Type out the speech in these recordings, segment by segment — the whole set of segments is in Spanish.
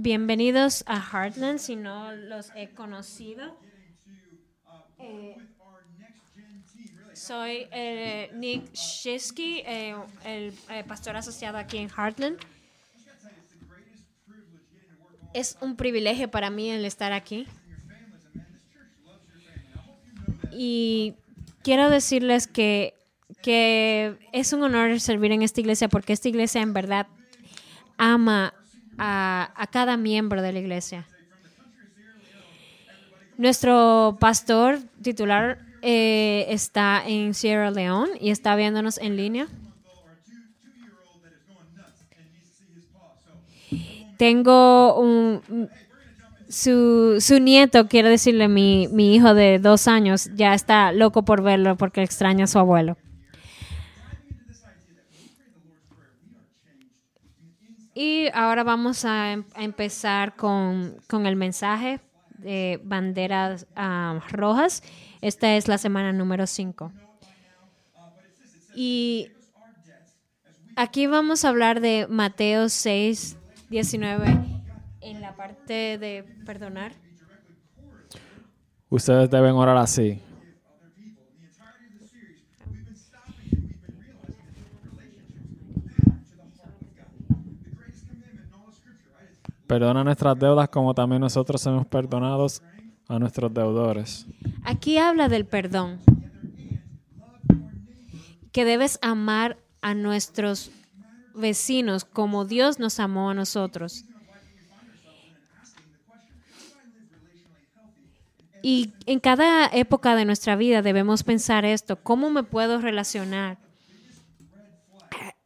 Bienvenidos a Heartland, si no los he conocido. Eh, soy eh, Nick Shisky, eh, el eh, pastor asociado aquí en Heartland. Es un privilegio para mí el estar aquí. Y quiero decirles que, que es un honor servir en esta iglesia porque esta iglesia en verdad ama a, cada miembro de la iglesia. Nuestro pastor titular eh, está en Sierra Leone y está viéndonos en línea. Tengo un, su, su nieto, quiero decirle, mi, mi hijo de dos años, ya está loco por verlo porque extraña a su abuelo. Y ahora vamos a, em- a empezar con, con el mensaje de banderas ah, rojas. Esta es la semana número 5. Y aquí vamos a hablar de Mateo 6, 19 en la parte de perdonar. Ustedes deben orar así. Perdona nuestras deudas como también nosotros hemos perdonados a nuestros deudores. Aquí habla del perdón. Que debes amar a nuestros vecinos como Dios nos amó a nosotros. Y en cada época de nuestra vida debemos pensar esto, ¿cómo me puedo relacionar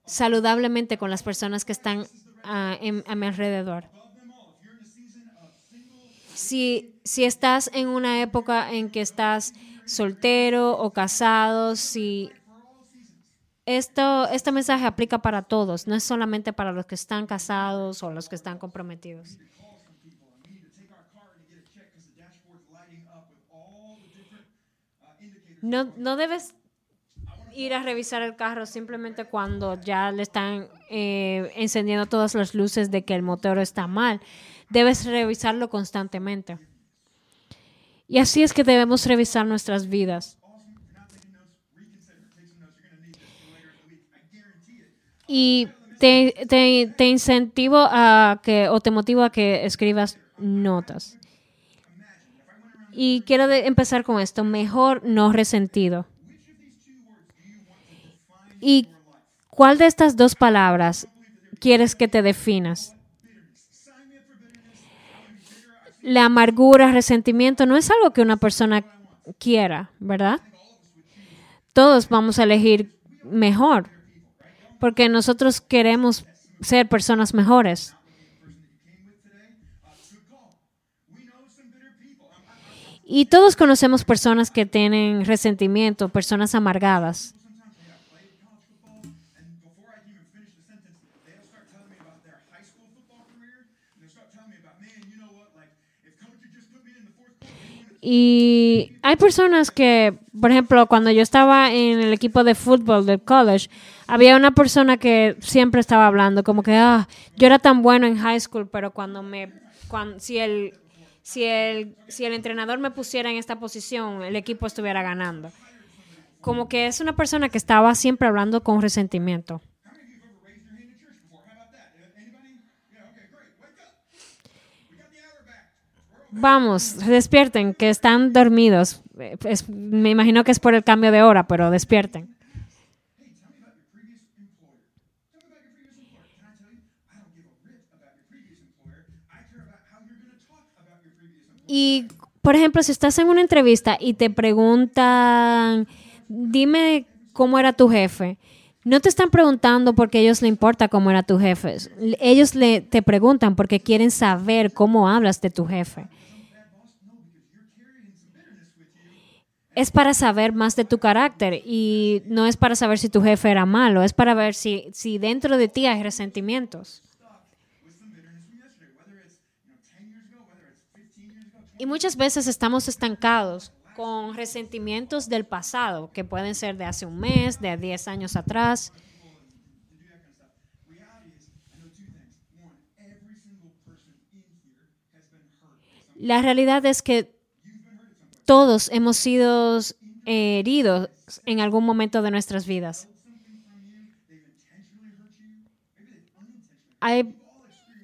saludablemente con las personas que están ah, a mi alrededor? Si, si estás en una época en que estás soltero o casado, si esto, este mensaje aplica para todos, no es solamente para los que están casados o los que están comprometidos. No, no debes ir a revisar el carro simplemente cuando ya le están eh, encendiendo todas las luces de que el motor está mal. Debes revisarlo constantemente. Y así es que debemos revisar nuestras vidas. Y te, te, te incentivo a que, o te motivo a que escribas notas. Y quiero empezar con esto, mejor no resentido. ¿Y cuál de estas dos palabras quieres que te definas? La amargura, resentimiento, no es algo que una persona quiera, ¿verdad? Todos vamos a elegir mejor, porque nosotros queremos ser personas mejores. Y todos conocemos personas que tienen resentimiento, personas amargadas. Y hay personas que, por ejemplo, cuando yo estaba en el equipo de fútbol del college, había una persona que siempre estaba hablando, como que, ah, yo era tan bueno en high school, pero cuando me, cuan- si el, si el, si el entrenador me pusiera en esta posición, el equipo estuviera ganando. Como que es una persona que estaba siempre hablando con resentimiento. Vamos, despierten, que están dormidos. Me imagino que es por el cambio de hora, pero despierten. Y, por ejemplo, si estás en una entrevista y te preguntan, dime cómo era tu jefe, no te están preguntando porque a ellos le importa cómo era tu jefe. Ellos le, te preguntan porque quieren saber cómo hablas de tu jefe. Es para saber más de tu carácter y no es para saber si tu jefe era malo, es para ver si, si dentro de ti hay resentimientos. Y muchas veces estamos estancados con resentimientos del pasado, que pueden ser de hace un mes, de 10 años atrás. La realidad es que todos hemos sido heridos en algún momento de nuestras vidas.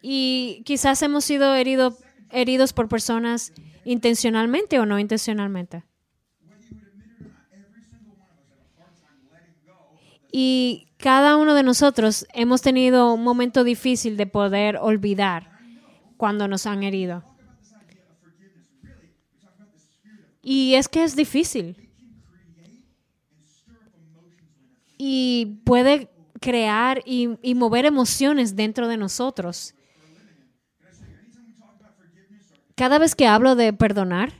Y quizás hemos sido herido- heridos por personas intencionalmente o no intencionalmente. Y cada uno de nosotros hemos tenido un momento difícil de poder olvidar cuando nos han herido. Y es que es difícil. Y puede crear y, y mover emociones dentro de nosotros. Cada vez que hablo de perdonar,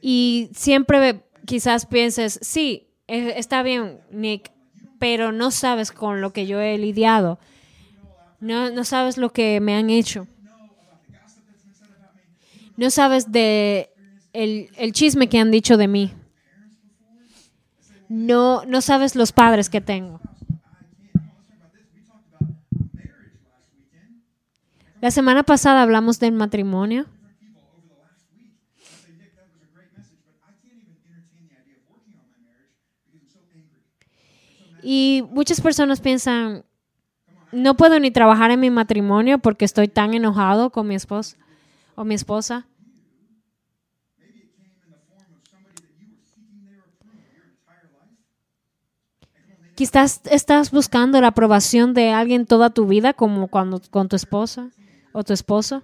y siempre quizás pienses, sí, eh, está bien, Nick, pero no sabes con lo que yo he lidiado. No, no sabes lo que me han hecho. No sabes de el, el chisme que han dicho de mí. No, no sabes los padres que tengo. La semana pasada hablamos del matrimonio. Y muchas personas piensan, no puedo ni trabajar en mi matrimonio porque estoy tan enojado con mi esposo o mi esposa. Quizás estás buscando la aprobación de alguien toda tu vida, como cuando con tu esposa o tu esposo.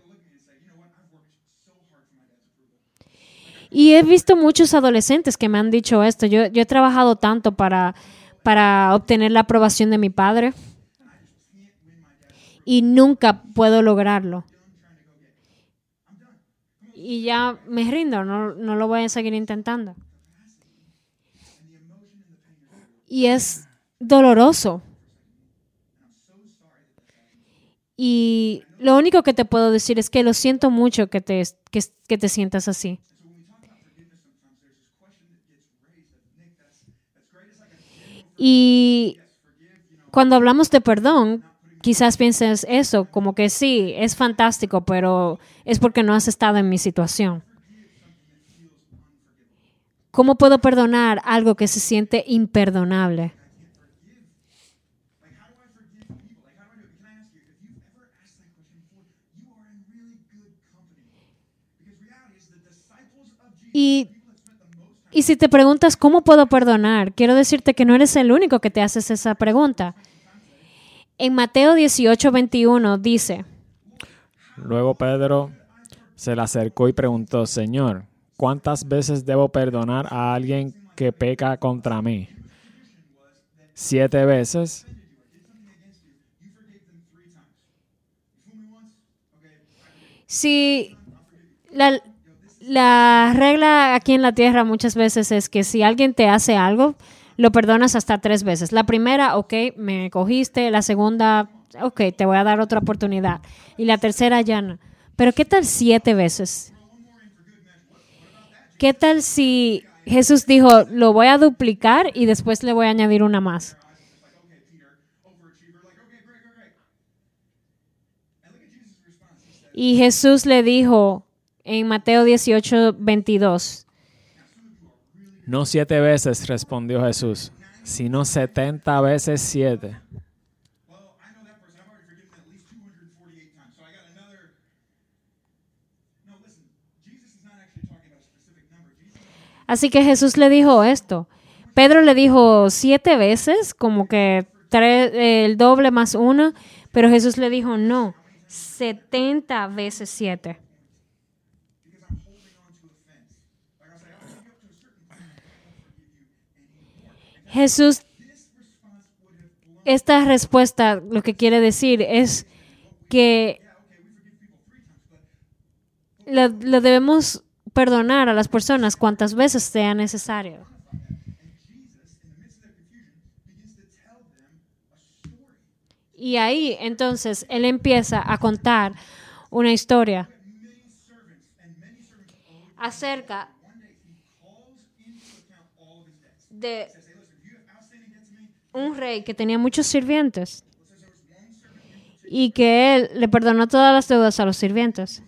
Y he visto muchos adolescentes que me han dicho esto. Yo, yo he trabajado tanto para, para obtener la aprobación de mi padre y nunca puedo lograrlo. Y ya me rindo, no, no lo voy a seguir intentando. Y es doloroso. Y lo único que te puedo decir es que lo siento mucho que te, que, que te sientas así. Y cuando hablamos de perdón, quizás pienses eso, como que sí, es fantástico, pero es porque no has estado en mi situación. ¿Cómo puedo perdonar algo que se siente imperdonable? Y, y si te preguntas cómo puedo perdonar, quiero decirte que no eres el único que te haces esa pregunta. En Mateo 18, 21 dice, Luego Pedro se le acercó y preguntó, Señor, ¿cuántas veces debo perdonar a alguien que peca contra mí? ¿Siete veces? si la, la regla aquí en la tierra muchas veces es que si alguien te hace algo, lo perdonas hasta tres veces. La primera, ok, me cogiste. La segunda, ok, te voy a dar otra oportunidad. Y la tercera, ya no. Pero ¿qué tal siete veces? ¿Qué tal si Jesús dijo, lo voy a duplicar y después le voy a añadir una más? Y Jesús le dijo en Mateo 18, 22, No siete veces, respondió Jesús, sino setenta veces siete. Así que Jesús le dijo esto. Pedro le dijo siete veces, como que el doble más uno, pero Jesús le dijo no, setenta veces siete. Jesús, esta respuesta lo que quiere decir es que lo, debemos perdonar a las personas cuantas veces sea necesario. Y ahí entonces él empieza a contar una historia acerca de un rey que tenía muchos sirvientes. y que él le perdonó todas las deudas a los sirvientes.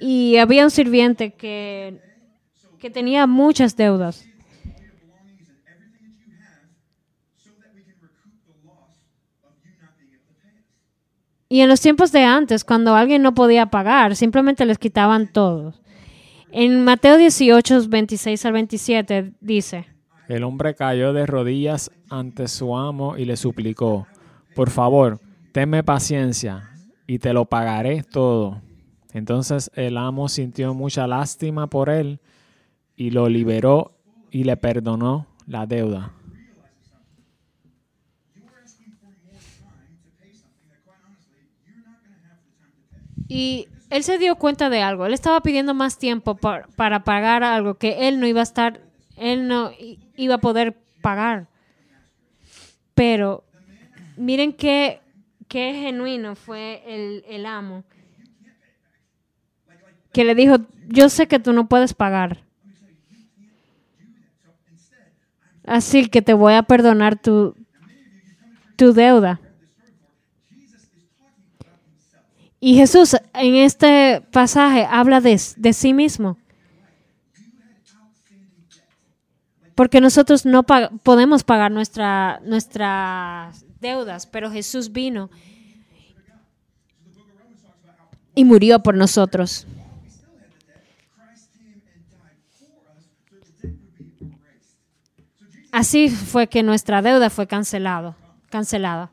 Y había un sirviente que, que tenía muchas deudas. Y en los tiempos de antes, cuando alguien no podía pagar, simplemente les quitaban todo. En Mateo 18, 26 al 27 dice, El hombre cayó de rodillas ante su amo y le suplicó, por favor, tenme paciencia y te lo pagaré todo. Entonces el amo sintió mucha lástima por él y lo liberó y le perdonó la deuda. Y él se dio cuenta de algo. Él estaba pidiendo más tiempo pa- para pagar algo que él no iba a estar, él no iba a poder pagar. Pero miren qué, qué genuino fue el, el amo. Que le dijo, yo sé que tú no puedes pagar. Así que te voy a perdonar tu, tu deuda. Y Jesús en este pasaje habla de, de sí mismo. Porque nosotros no podemos pagar nuestra, nuestras deudas, pero Jesús vino y murió por nosotros. Así fue que nuestra deuda fue cancelado, cancelada.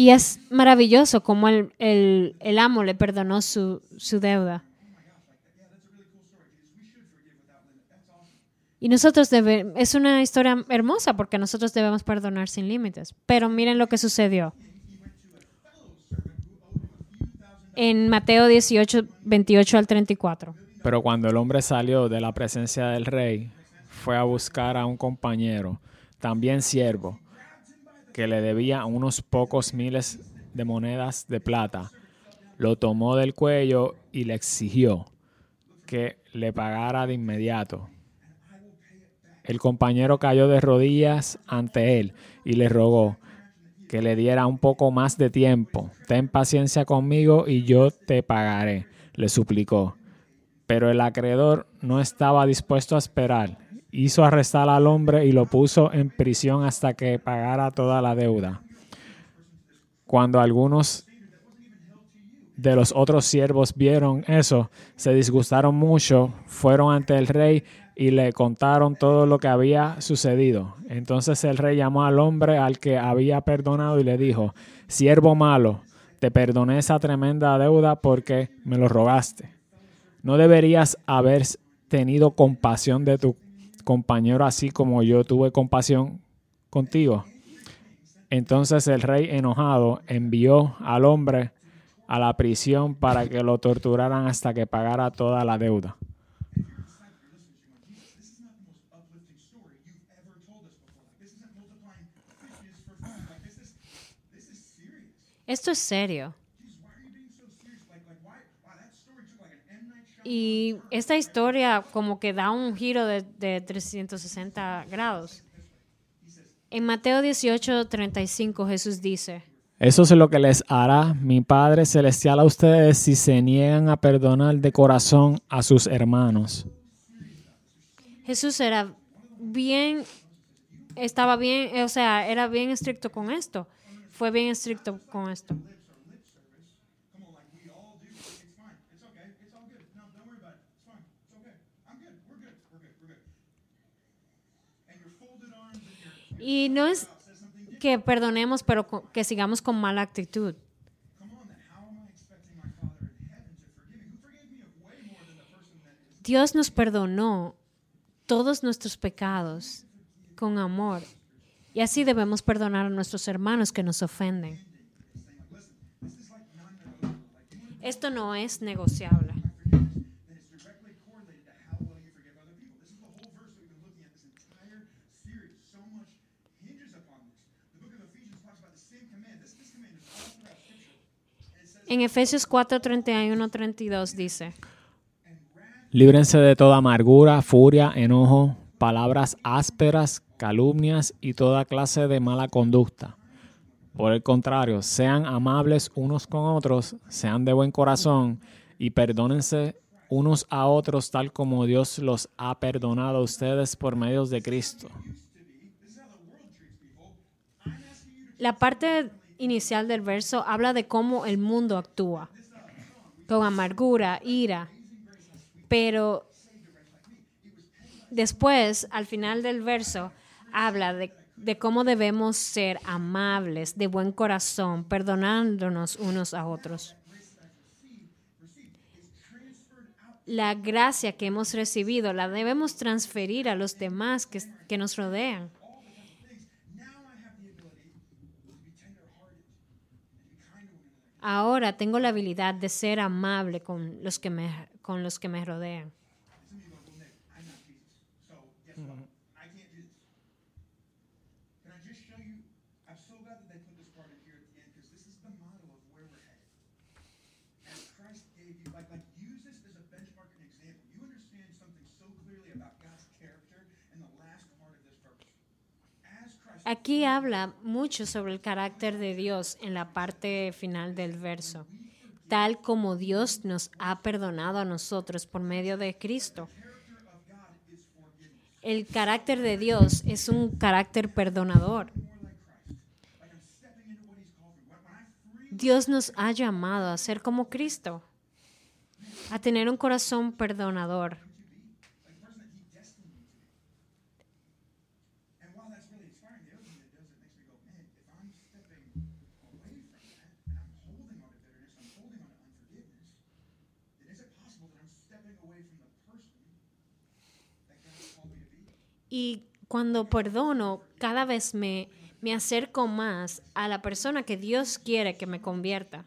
Y es maravilloso como el, el- amo le perdonó su, su deuda. Y nosotros debe, es una historia hermosa porque nosotros debemos perdonar sin límites. Pero miren lo que sucedió. En Mateo 18, 28 al 34. Pero cuando el hombre salió de la presencia del rey, fue a buscar a un compañero, también siervo, que le debía unos pocos miles de monedas de plata. Lo tomó del cuello y le exigió que le pagara de inmediato. El compañero cayó de rodillas ante él y le rogó que le diera un poco más de tiempo. Ten paciencia conmigo y yo te pagaré, le suplicó. Pero el acreedor no estaba dispuesto a esperar. Hizo arrestar al hombre y lo puso en prisión hasta que pagara toda la deuda. Cuando algunos de los otros siervos vieron eso, se disgustaron mucho, fueron ante el rey y le contaron todo lo que había sucedido. Entonces el rey llamó al hombre al que había perdonado y le dijo, siervo malo, te perdoné esa tremenda deuda porque me lo rogaste. ¿No deberías haber tenido compasión de tu compañero así como yo tuve compasión contigo? Entonces el rey enojado envió al hombre a la prisión para que lo torturaran hasta que pagara toda la deuda. Esto es serio. Y esta historia como que da un giro de, de 360 grados. En Mateo 18, 35 Jesús dice, Eso es lo que les hará mi Padre Celestial a ustedes si se niegan a perdonar de corazón a sus hermanos. Jesús era bien, estaba bien, o sea, era bien estricto con esto. Fue bien estricto con esto. Y no es que perdonemos, pero que sigamos con mala actitud. Dios nos perdonó todos nuestros pecados con amor. Y así debemos perdonar a nuestros hermanos que nos ofenden. Esto no es negociable. En Efesios 4, 31, 32 dice, Líbrense de toda amargura, furia, enojo, palabras ásperas, calumnias y toda clase de mala conducta. Por el contrario, sean amables unos con otros, sean de buen corazón y perdónense unos a otros tal como Dios los ha perdonado a ustedes por medio de Cristo. La parte inicial del verso habla de cómo el mundo actúa, con amargura, ira, pero después, al final del verso, habla de, cómo debemos ser amables, de buen corazón, perdonándonos unos a otros. La gracia que hemos recibido la debemos transferir a los demás que, que nos rodean. Ahora tengo la habilidad de ser amable con los que me, con los que me rodean. Aquí habla mucho sobre el carácter de Dios en la parte final del verso, tal como Dios nos ha perdonado a nosotros por medio de Cristo. El carácter de Dios es un carácter perdonador. Dios nos ha llamado a ser como Cristo, a tener un corazón perdonador. Y cuando perdono, cada vez me, me acerco más a la persona que Dios quiere que me convierta.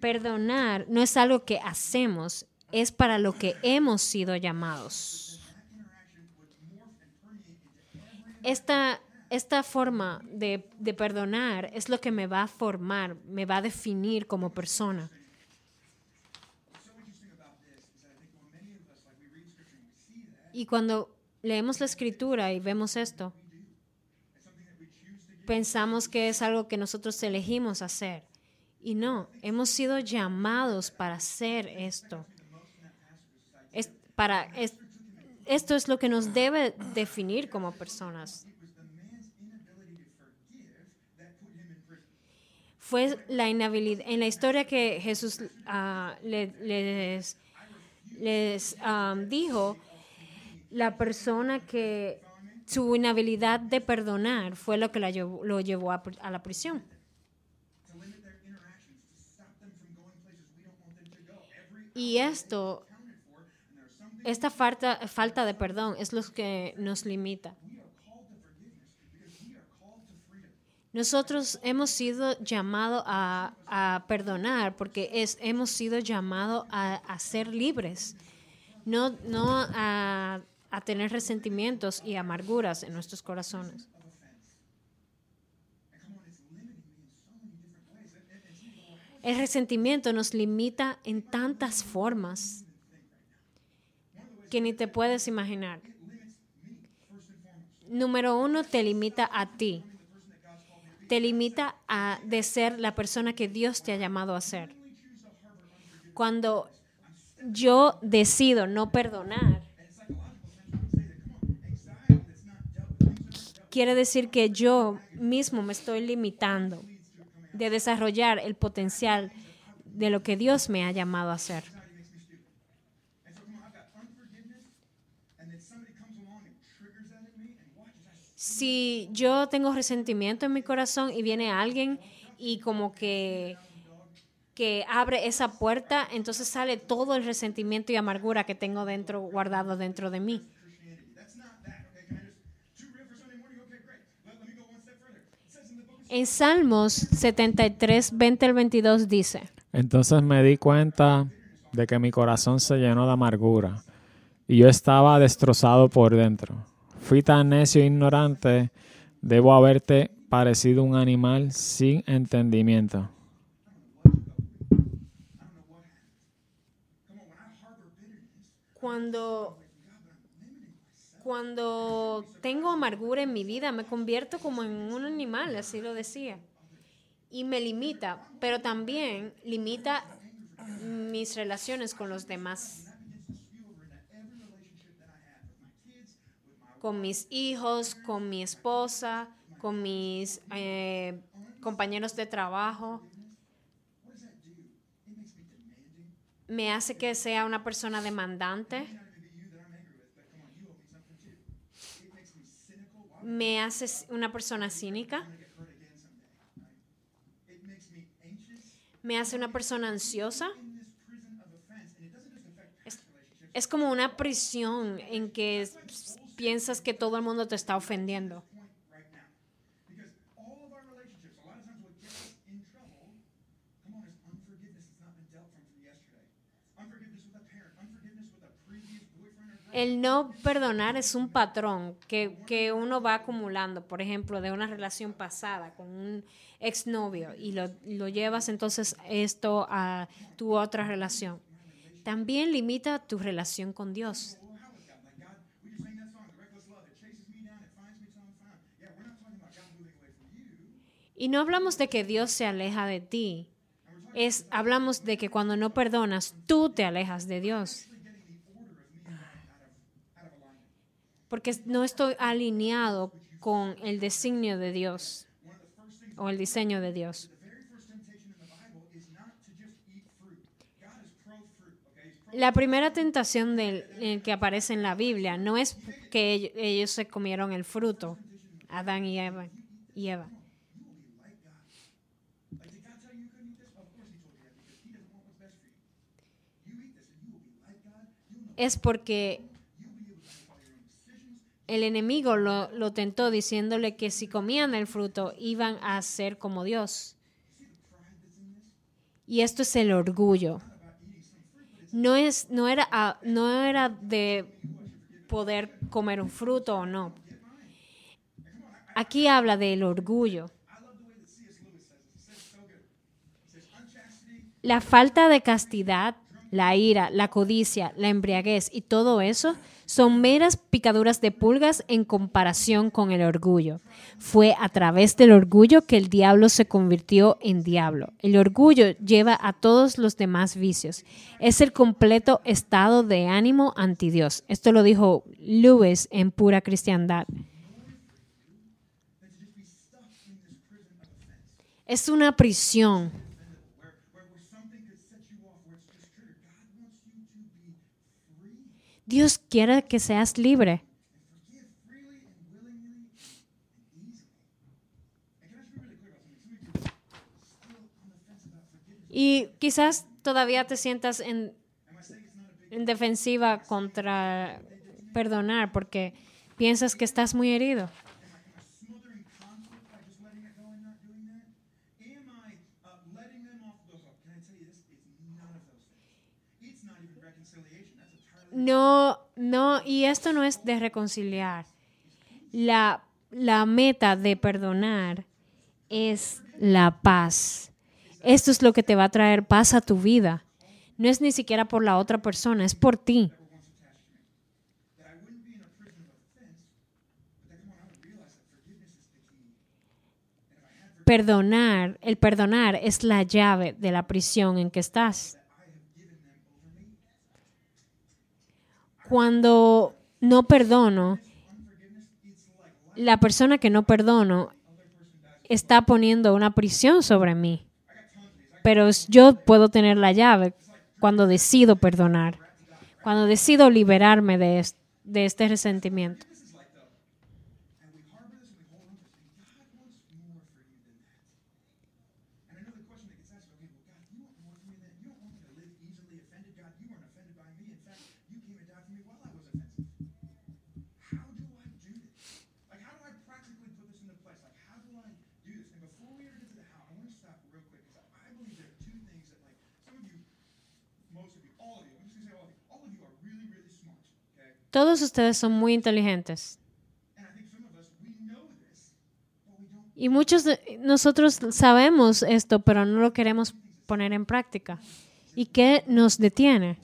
Perdonar no es algo que hacemos, es para lo que hemos sido llamados. Esta, esta forma de, de perdonar es lo que me va a formar, me va a definir como persona. Y cuando leemos la escritura y vemos esto, pensamos que es algo que nosotros elegimos hacer. Y no, hemos sido llamados para hacer esto. Es, para, es- esto es lo que nos debe definir como personas. Fue la inhabilidad, en la historia que Jesús ah, le- les, les ah, dijo, la persona que su inhabilidad de perdonar fue lo que la lo llevó a, a la prisión. Y esto, esta falta, falta de perdón es lo que nos limita. Nosotros hemos sido llamados a, a perdonar porque es, hemos sido llamados a, a ser libres, no, no a, a tener resentimientos y amarguras en nuestros corazones. El resentimiento nos limita en tantas formas que ni te puedes imaginar. Número uno, te limita a ti. Te limita a de ser la persona que Dios te ha llamado a ser. Cuando yo decido no perdonar, quiere decir que yo mismo me estoy limitando de desarrollar el potencial de lo que Dios me ha llamado a hacer. Si yo tengo resentimiento en mi corazón y viene alguien y como que que abre esa puerta, entonces sale todo el resentimiento y amargura que tengo dentro guardado dentro de mí. En Salmos 73, 20 al 22 dice, Entonces me di cuenta de que mi corazón se llenó de amargura y yo estaba destrozado por dentro. Fui tan necio e ignorante, debo haberte parecido un animal sin entendimiento. Cuando, cuando tengo amargura en mi vida, me convierto como en un animal, así lo decía. Y me limita, pero también limita mis relaciones con los demás. Con mis hijos, con mi esposa, con mis eh, compañeros de trabajo. Me hace que sea una persona demandante. Me hace una persona cínica. Me hace una persona ansiosa. Es, es como una prisión en que piensas que todo el mundo te está ofendiendo. El no perdonar es un patrón que, que uno va acumulando, por ejemplo, de una relación pasada con un exnovio y lo, lo llevas entonces esto a tu otra relación. También limita tu relación con Dios. Y no hablamos de que Dios se aleja de ti. Es, hablamos de que cuando no perdonas, tú te alejas de Dios. Porque no estoy alineado con el designio de Dios o el diseño de Dios. La primera tentación del, el que aparece en la Biblia no es que ellos, ellos se comieron el fruto, Adán y Eva. Y Eva. Es porque el enemigo lo, lo tentó diciéndole que si comían el fruto iban a ser como Dios. Y esto es el orgullo. No, es, no, era, ah, no era de poder comer un fruto o no. Aquí habla del orgullo. La falta de castidad, la ira, la codicia, la embriaguez y todo eso son meras picaduras de pulgas en comparación con el orgullo. Fue a través del orgullo que el diablo se convirtió en diablo. El orgullo lleva a todos los demás vicios. Es el completo estado de ánimo anti Dios. Esto lo dijo Lewis en Pura Cristiandad. Es una prisión. On the fence about forgiveness. Y quizás todavía te sientas en, en defensiva contra perdonar porque piensas que estás muy herido. No, no, y esto no es de reconciliar. La, la meta de perdonar es la paz. Esto es lo que te va a traer paz a tu vida. No es ni siquiera por la otra persona, es por ti. Perdonar, el perdonar es la llave de la prisión en que estás. Cuando no perdono, la persona que no perdono está poniendo una prisión sobre mí. Pero yo puedo tener la llave cuando decido perdonar, cuando decido liberarme de este resentimiento. Todos ustedes son muy inteligentes. Y muchos de nosotros sabemos esto, pero no lo queremos poner en práctica. ¿Y qué nos detiene?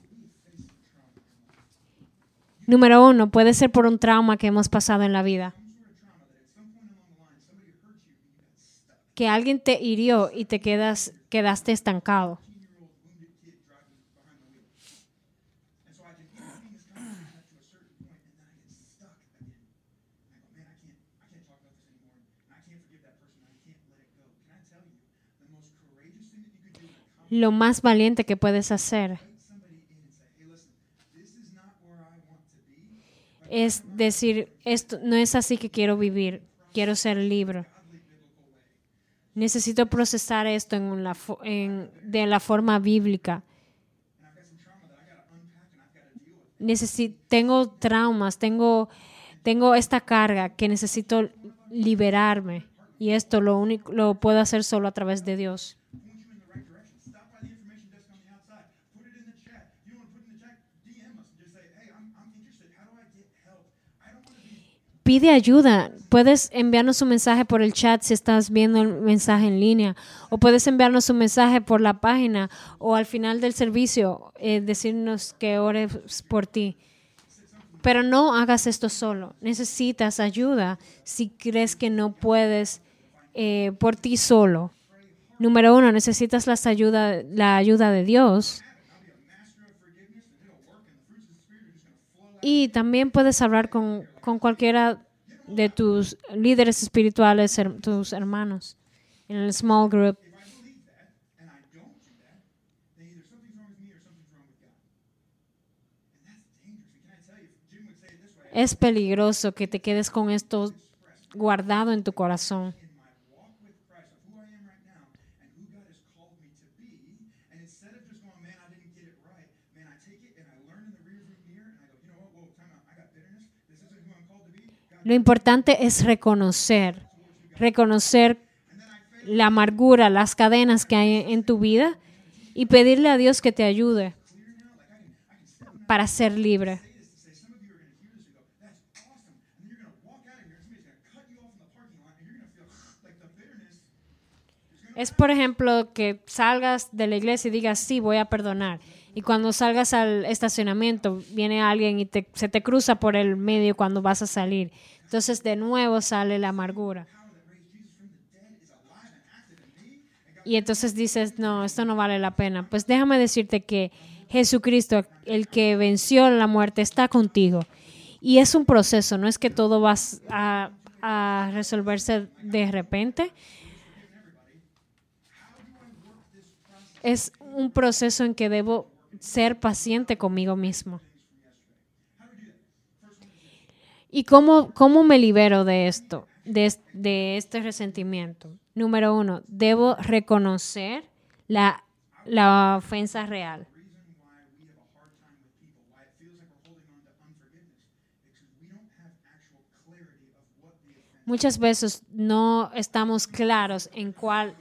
Número uno, puede ser por un trauma que hemos pasado en la vida. Que alguien te hirió y te quedas, quedaste estancado. Lo más valiente que puedes hacer es decir, esto no es así que quiero vivir, quiero ser libre. Necesito procesar esto en la en- de la forma bíblica. Necesi- tengo traumas, tengo, tengo esta carga que necesito liberarme y esto lo único lo puedo hacer solo a través de Dios. Pide ayuda. Puedes enviarnos un mensaje por el chat si estás viendo el mensaje en línea. O puedes enviarnos un mensaje por la página o al final del servicio eh, decirnos que ores por ti. Pero no hagas esto solo. Necesitas ayuda si crees que no puedes eh, por ti solo. Número uno, necesitas las ayuda, la ayuda de Dios. Y también puedes hablar con, con cualquiera de tus líderes espirituales, her- tus hermanos, en el small group. Es peligroso que te quedes con esto guardado en tu corazón. Lo importante es reconocer, reconocer la amargura, las cadenas que hay en tu vida y pedirle a Dios que te ayude para ser libre. Es, por ejemplo, que salgas de la iglesia y digas, sí, voy a perdonar. Y cuando salgas al estacionamiento, viene alguien y te- se te cruza por el medio cuando vas a salir. Entonces, de nuevo sale la amargura. Y entonces dices, no, esto no vale la pena. Pues déjame decirte que Jesucristo, el que venció la muerte, está contigo. Y es un proceso, no es que todo va a, a resolverse de repente. Es un proceso en que debo ser paciente conmigo mismo. ¿Y cómo, cómo me libero de esto, de, de este resentimiento? Número uno, debo reconocer la, la ofensa real. Muchas veces no estamos claros en cuál,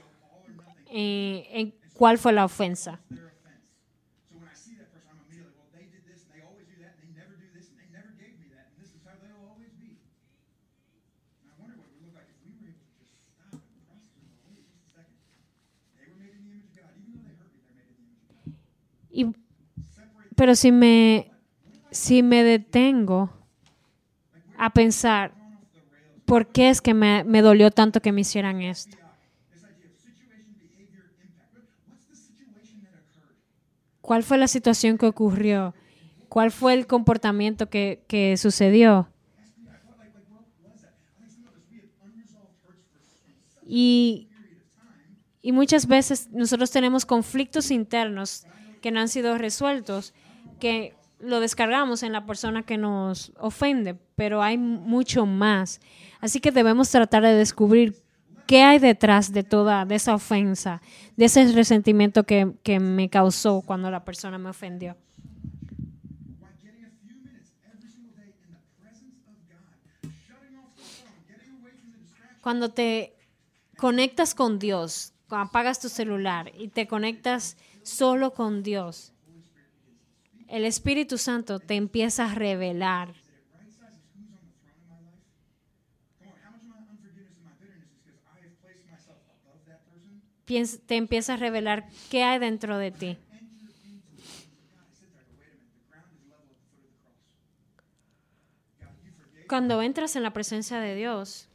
eh, en cuál fue la ofensa. Y, pero si me, si me detengo a pensar, ¿por qué es que me, me dolió tanto que me hicieran esto? ¿Cuál fue la situación que ocurrió? ¿Cuál fue el comportamiento que, que sucedió? Y, y muchas veces nosotros tenemos conflictos internos que no han sido resueltos, que lo descargamos en la persona que nos ofende, pero hay mucho más. Así que debemos tratar de descubrir qué hay detrás de toda de esa ofensa, de ese resentimiento que, que me causó cuando la persona me ofendió. Cuando te conectas con Dios, apagas tu celular y te conectas solo con Dios, el Espíritu Santo te empieza a revelar te empieza a revelar qué hay dentro de ti. Cuando entras en la presencia de Dios,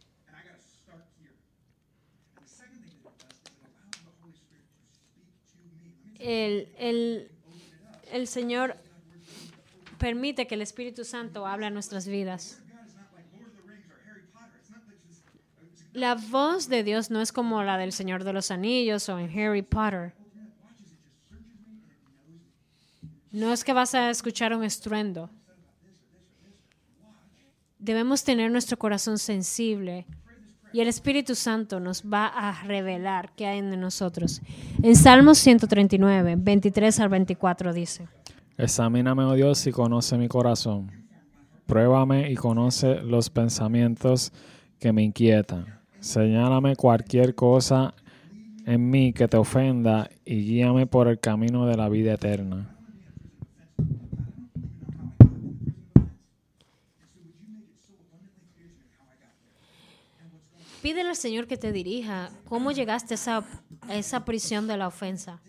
el, el, el Señor permite que el Espíritu Santo hable a nuestras vidas. La voz de Dios no es como la del Señor de los Anillos o en Harry Potter. No es que vas a escuchar un estruendo. Debemos tener nuestro corazón sensible y el Espíritu Santo nos va a revelar qué hay en nosotros. En Salmos 139, 23 al 24 dice. Examíname, oh Dios, y conoce mi corazón. Pruébame y conoce los pensamientos que me inquietan. Señálame cualquier cosa en mí que te ofenda y guíame por el camino de la vida eterna. Pídele al Señor que te dirija cómo llegaste a esa, prisión de la ofensa.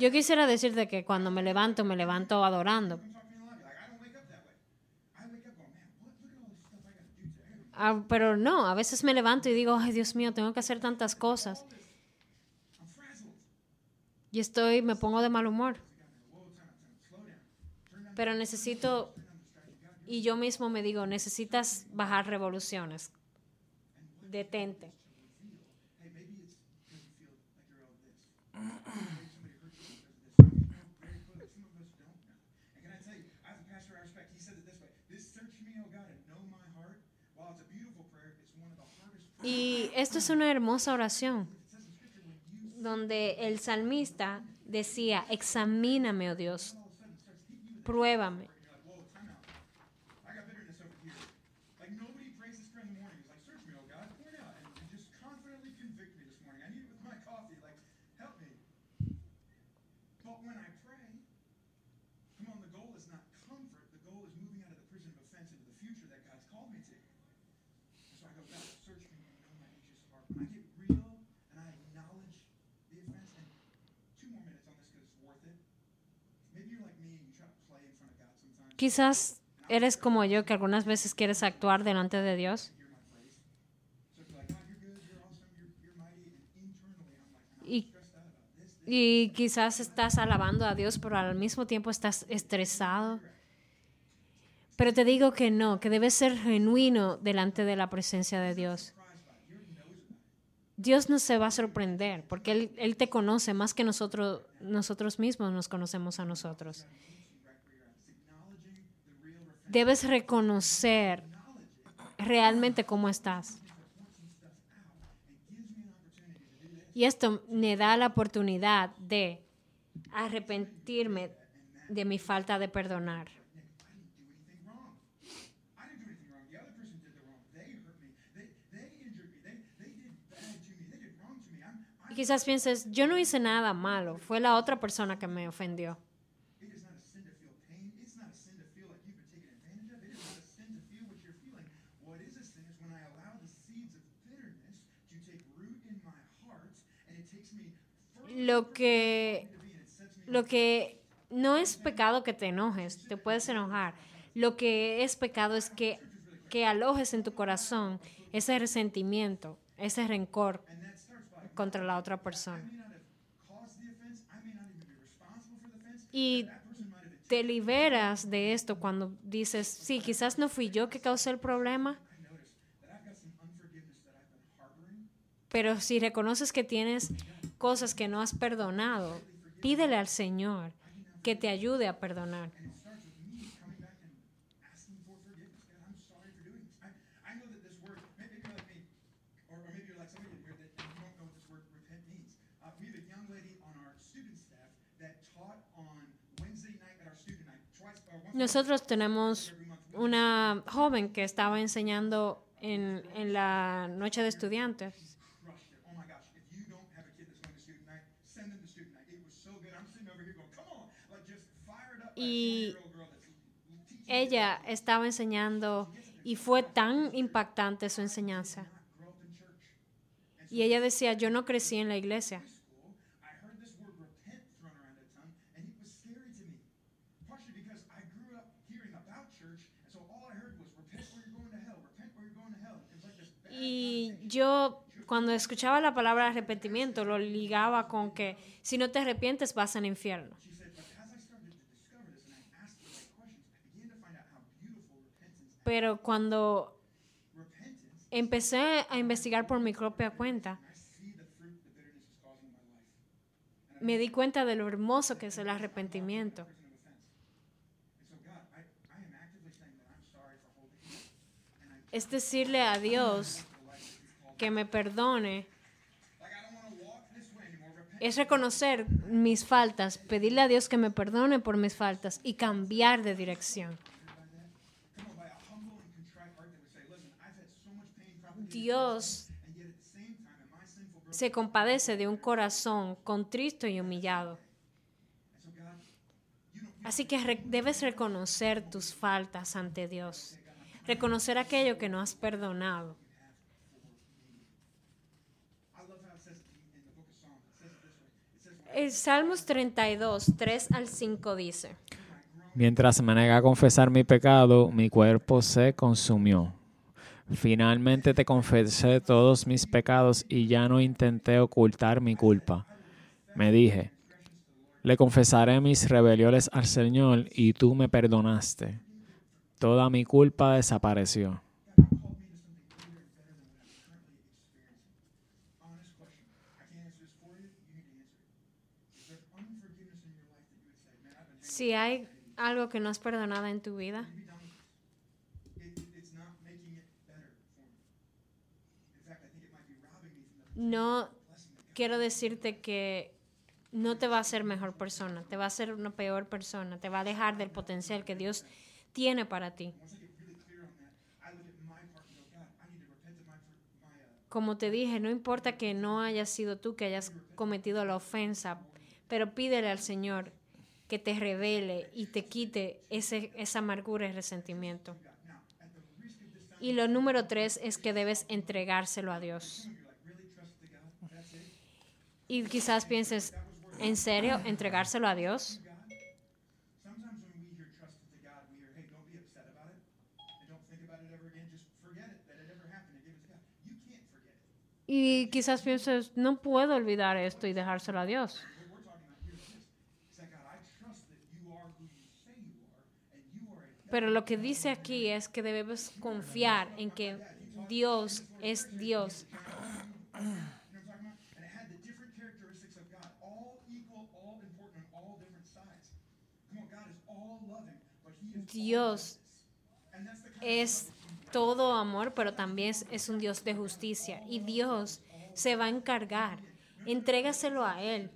Yo quisiera decirte que cuando me levanto, me levanto adorando. Ah, pero no, a veces me levanto y digo, ay Dios mío, tengo que hacer tantas cosas. Y estoy, me pongo de mal humor. Pero necesito, y yo mismo me digo, necesitas bajar revoluciones. Detente. Hey, maybe it's because you feel like you're all this. Maybe somebody hurt you Quizás eres como yo, que algunas veces quieres actuar delante de Dios. Y, y quizás estás alabando a Dios, pero al mismo tiempo estás estresado. Pero te digo que no, que debes ser genuino delante de la presencia de Dios. Dios no se va a sorprender, porque Él, Él te conoce más que nosotros, nosotros mismos nos conocemos a nosotros. Debes reconocer realmente cómo estás. Y esto me da la oportunidad de arrepentirme de mi falta de perdonar. Y quizás pienses, yo no hice nada malo, fue la otra persona que me ofendió. Lo que, lo que no es pecado que te enojes, te puedes enojar. Lo que es pecado es que, que alojes en tu corazón ese resentimiento, ese rencor contra la otra persona. Y te liberas de esto cuando dices, sí, quizás no fui yo que causé el problema, pero si reconoces que tienes cosas que no has perdonado, pídele al Señor que te ayude a perdonar. Nosotros tenemos una joven que estaba enseñando en, en la noche de estudiantes Y 20-year-old girl that's teaching ella estaba enseñando Y fue tan impactante su enseñanza. Y ella decía, yo no crecí en la iglesia. Y yo cuando escuchaba la palabra arrepentimiento lo ligaba con que si no te arrepientes vas al infierno. Pero cuando empecé a investigar por mi propia cuenta, me di cuenta de lo hermoso que es el arrepentimiento. Es decirle a Dios que me perdone, es reconocer mis faltas, pedirle a Dios que me perdone por mis faltas y cambiar de dirección. Broken se compadece de un corazón contristo y humillado. Así que debes reconocer tus faltas ante Dios. Reconocer aquello que no has perdonado. El Salmos 32, 3 al 5 dice, Mientras me negué a confesar mi pecado, mi cuerpo se consumió. Finalmente te confesé todos mis pecados y ya no intenté ocultar mi culpa. Me dije, le confesaré mis rebeliones al Señor y tú me perdonaste. Toda mi culpa desapareció. si hay algo que no has perdonado en tu vida, no quiero decirte que no te va a hacer mejor persona, te va a hacer una peor persona, te va a alejar del potencial que Dios tiene para ti. Como te dije, no importa que no hayas sido tú que hayas cometido la ofensa, pero pídele al Señor que te revele y te quite ese, esa amargura y resentimiento. Y lo número tres es que debes entregárselo a Dios. Y quizás pienses, ¿en serio entregárselo a Dios? Y quizás pienses, no puedo olvidar esto y dejárselo a Dios. Pero lo que dice aquí es que debemos confiar en que Dios es Dios. Dios es todo amor, pero también es, un Dios de justicia. Y Dios se va a encargar. Entrégaselo a Él.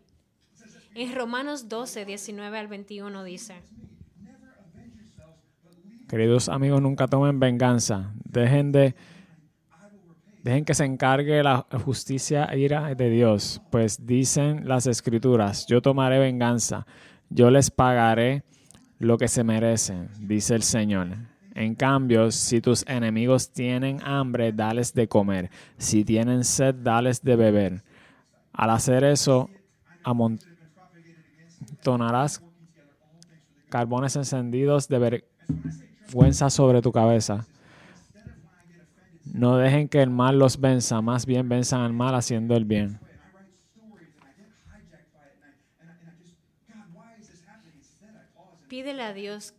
En Romanos 12, 19 al 21 dice, Queridos amigos, nunca tomen venganza. Dejen de dejen que se encargue la justicia ira de Dios, pues dicen las escrituras, yo tomaré venganza, yo les pagaré lo que se merecen, dice el Señor. En cambio, si tus enemigos tienen hambre, dales de comer. Si tienen sed, dales de beber. Al hacer eso, amontonarás carbones encendidos de vergüenza sobre tu cabeza. No dejen que el mal los venza, más bien venzan al mal haciendo el bien. Pídele a Dios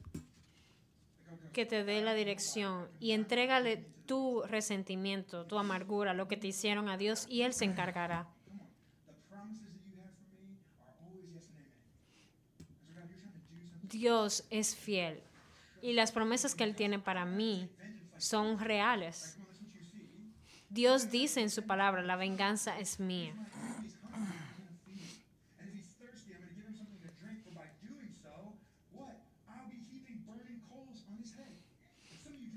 que te dé la dirección y entrégale tu resentimiento, tu amargura, lo que te hicieron a Dios y Él se encargará. Dios es fiel y las promesas que Él tiene para mí son reales. Dios dice en su palabra, la venganza es mía.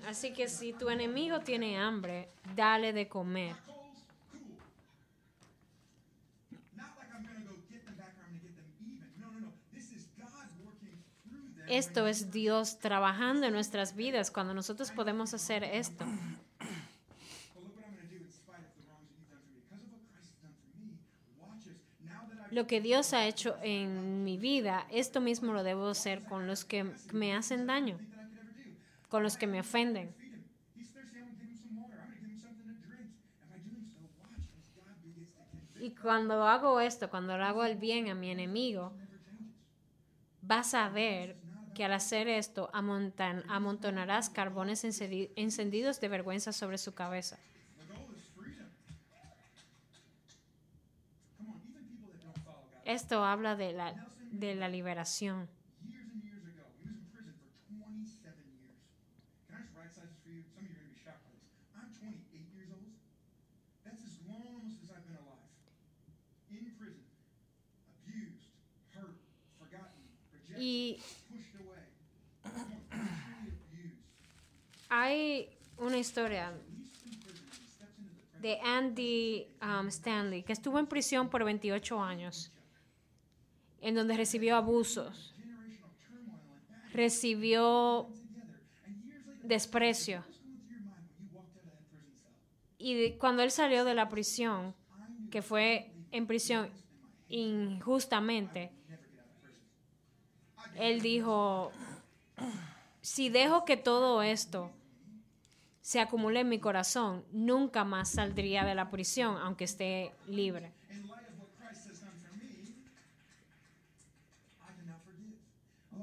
Así que si tu enemigo tiene hambre, dale de comer. Esto es Dios trabajando en nuestras vidas cuando nosotros podemos hacer esto. Lo que Dios ha hecho en mi vida, esto mismo lo debo hacer con los que me hacen daño, con los que me ofenden. Y cuando hago esto, cuando le hago el bien a mi enemigo, vas a ver que al hacer esto amontan- amontonarás carbones encendidos de vergüenza sobre su cabeza. Esto habla de la, de la liberación. Y hay una historia de Andy um, Stanley, que estuvo en prisión por 28 años, en donde recibió abusos, recibió desprecio. Y cuando él salió de la prisión, que fue en prisión injustamente, él dijo, si dejo que todo esto se acumule en mi corazón, nunca más saldría de la prisión, aunque esté libre.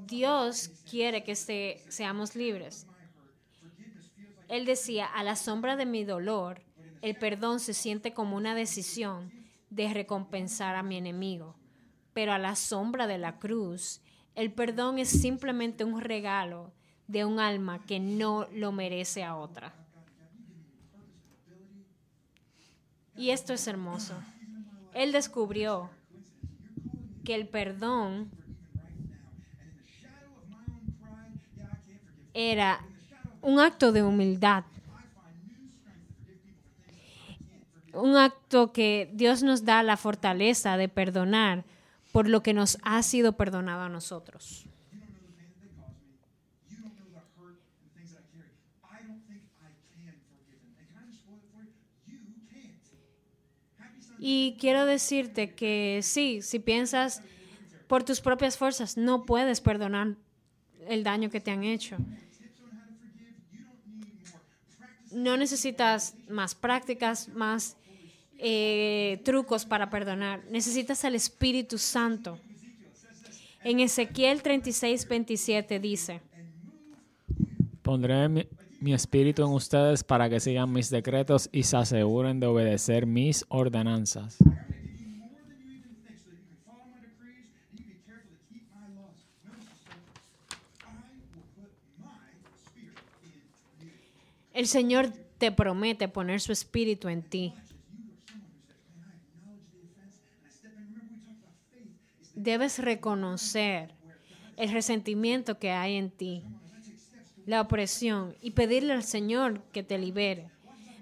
Dios quiere que se- seamos libres. Él decía, a la sombra de mi dolor, el perdón se siente como una decisión de recompensar a mi enemigo. Pero a la sombra de la cruz, el perdón es simplemente un regalo de un alma que no lo merece a otra. Y esto es hermoso. Él descubrió que el perdón era un acto de humildad. Un acto que Dios nos da la fortaleza de perdonar por lo que nos ha sido perdonado a nosotros. Y quiero decirte que sí, si piensas por tus propias fuerzas, no puedes perdonar el daño que te han hecho. No necesitas más prácticas, más eh, trucos para perdonar. Necesitas al Espíritu Santo. En Ezequiel 36, 27 dice, Pondré mi, mi espíritu en ustedes para que sigan mis decretos y se aseguren de obedecer mis ordenanzas. El Señor te promete poner su espíritu en ti. Debes reconocer el resentimiento que hay en ti, la opresión y pedirle al Señor que te libere.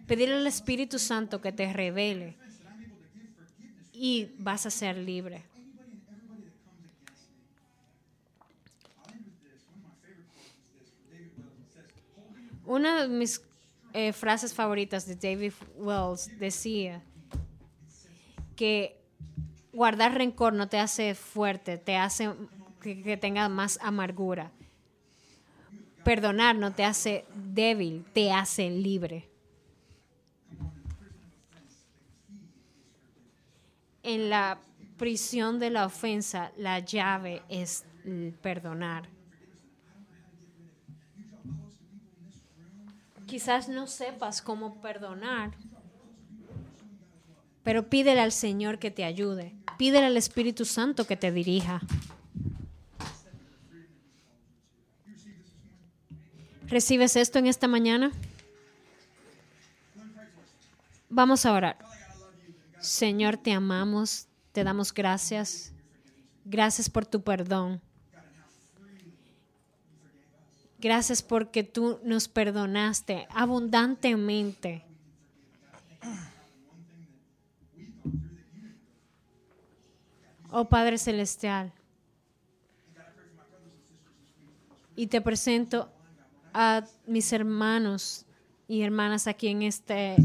Pedirle al Espíritu Santo que te revele y vas a ser libre. Una de mis eh, frases favoritas de David Wells decía que guardar rencor no te hace fuerte, te hace que, que tenga más amargura. Perdonar no te hace débil, te hace libre. En la prisión de la ofensa, la llave es perdonar. Quizás no sepas cómo perdonar, pero pídele al Señor que te ayude. Pídele al Espíritu Santo que te dirija. ¿Recibes esto en esta mañana? Vamos a orar. Señor, te amamos, te damos gracias. Gracias por tu perdón. Gracias porque tú nos perdonaste abundantemente. Oh Padre Celestial, Y te presento a mis hermanos y hermanas aquí en este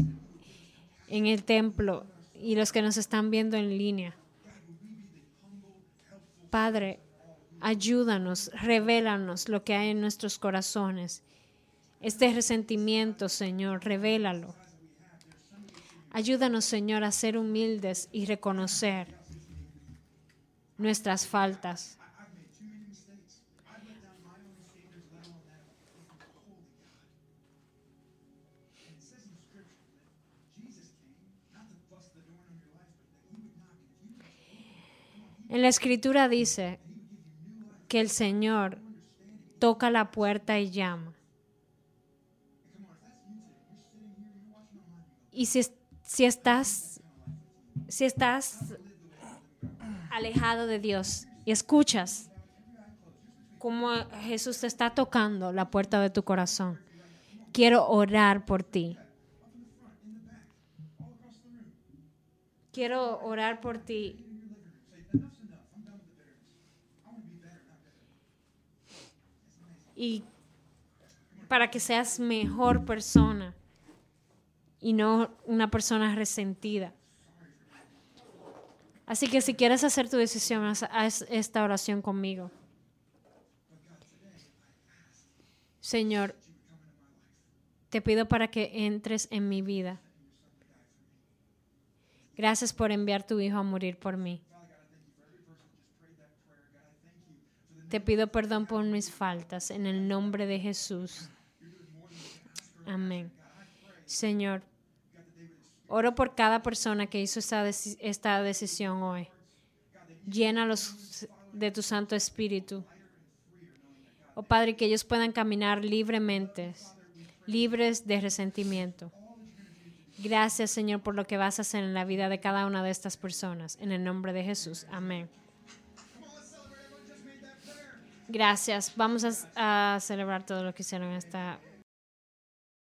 en el templo y los que nos están viendo en línea. Padre, ayúdanos, revélanos lo que hay en nuestros corazones. Este resentimiento, Señor, revélalo. Ayúdanos, Señor, a ser humildes y reconocer nuestras faltas. En la escritura dice que el Señor toca la puerta y llama. Y si, si estás si estás alejado de Dios y escuchas cómo Jesús te está tocando la puerta de tu corazón, quiero orar por ti. Quiero orar por ti y para que seas mejor persona y no una persona resentida. Así que si quieres hacer tu decisión, haz, esta oración conmigo. Señor, te pido para que entres en mi vida. Gracias por enviar tu Hijo a morir por mí. Te pido perdón por mis faltas en el nombre de Jesús. Amén. Señor, oro por cada persona que hizo esta, esta decisión hoy. Llénalos de tu Santo Espíritu. Oh Padre, que ellos puedan caminar libremente, libres de resentimiento. Gracias, Señor, por lo que vas a hacer en la vida de cada una de estas personas. En el nombre de Jesús. Amén. Gracias. Vamos a, a celebrar todo lo que hicieron esta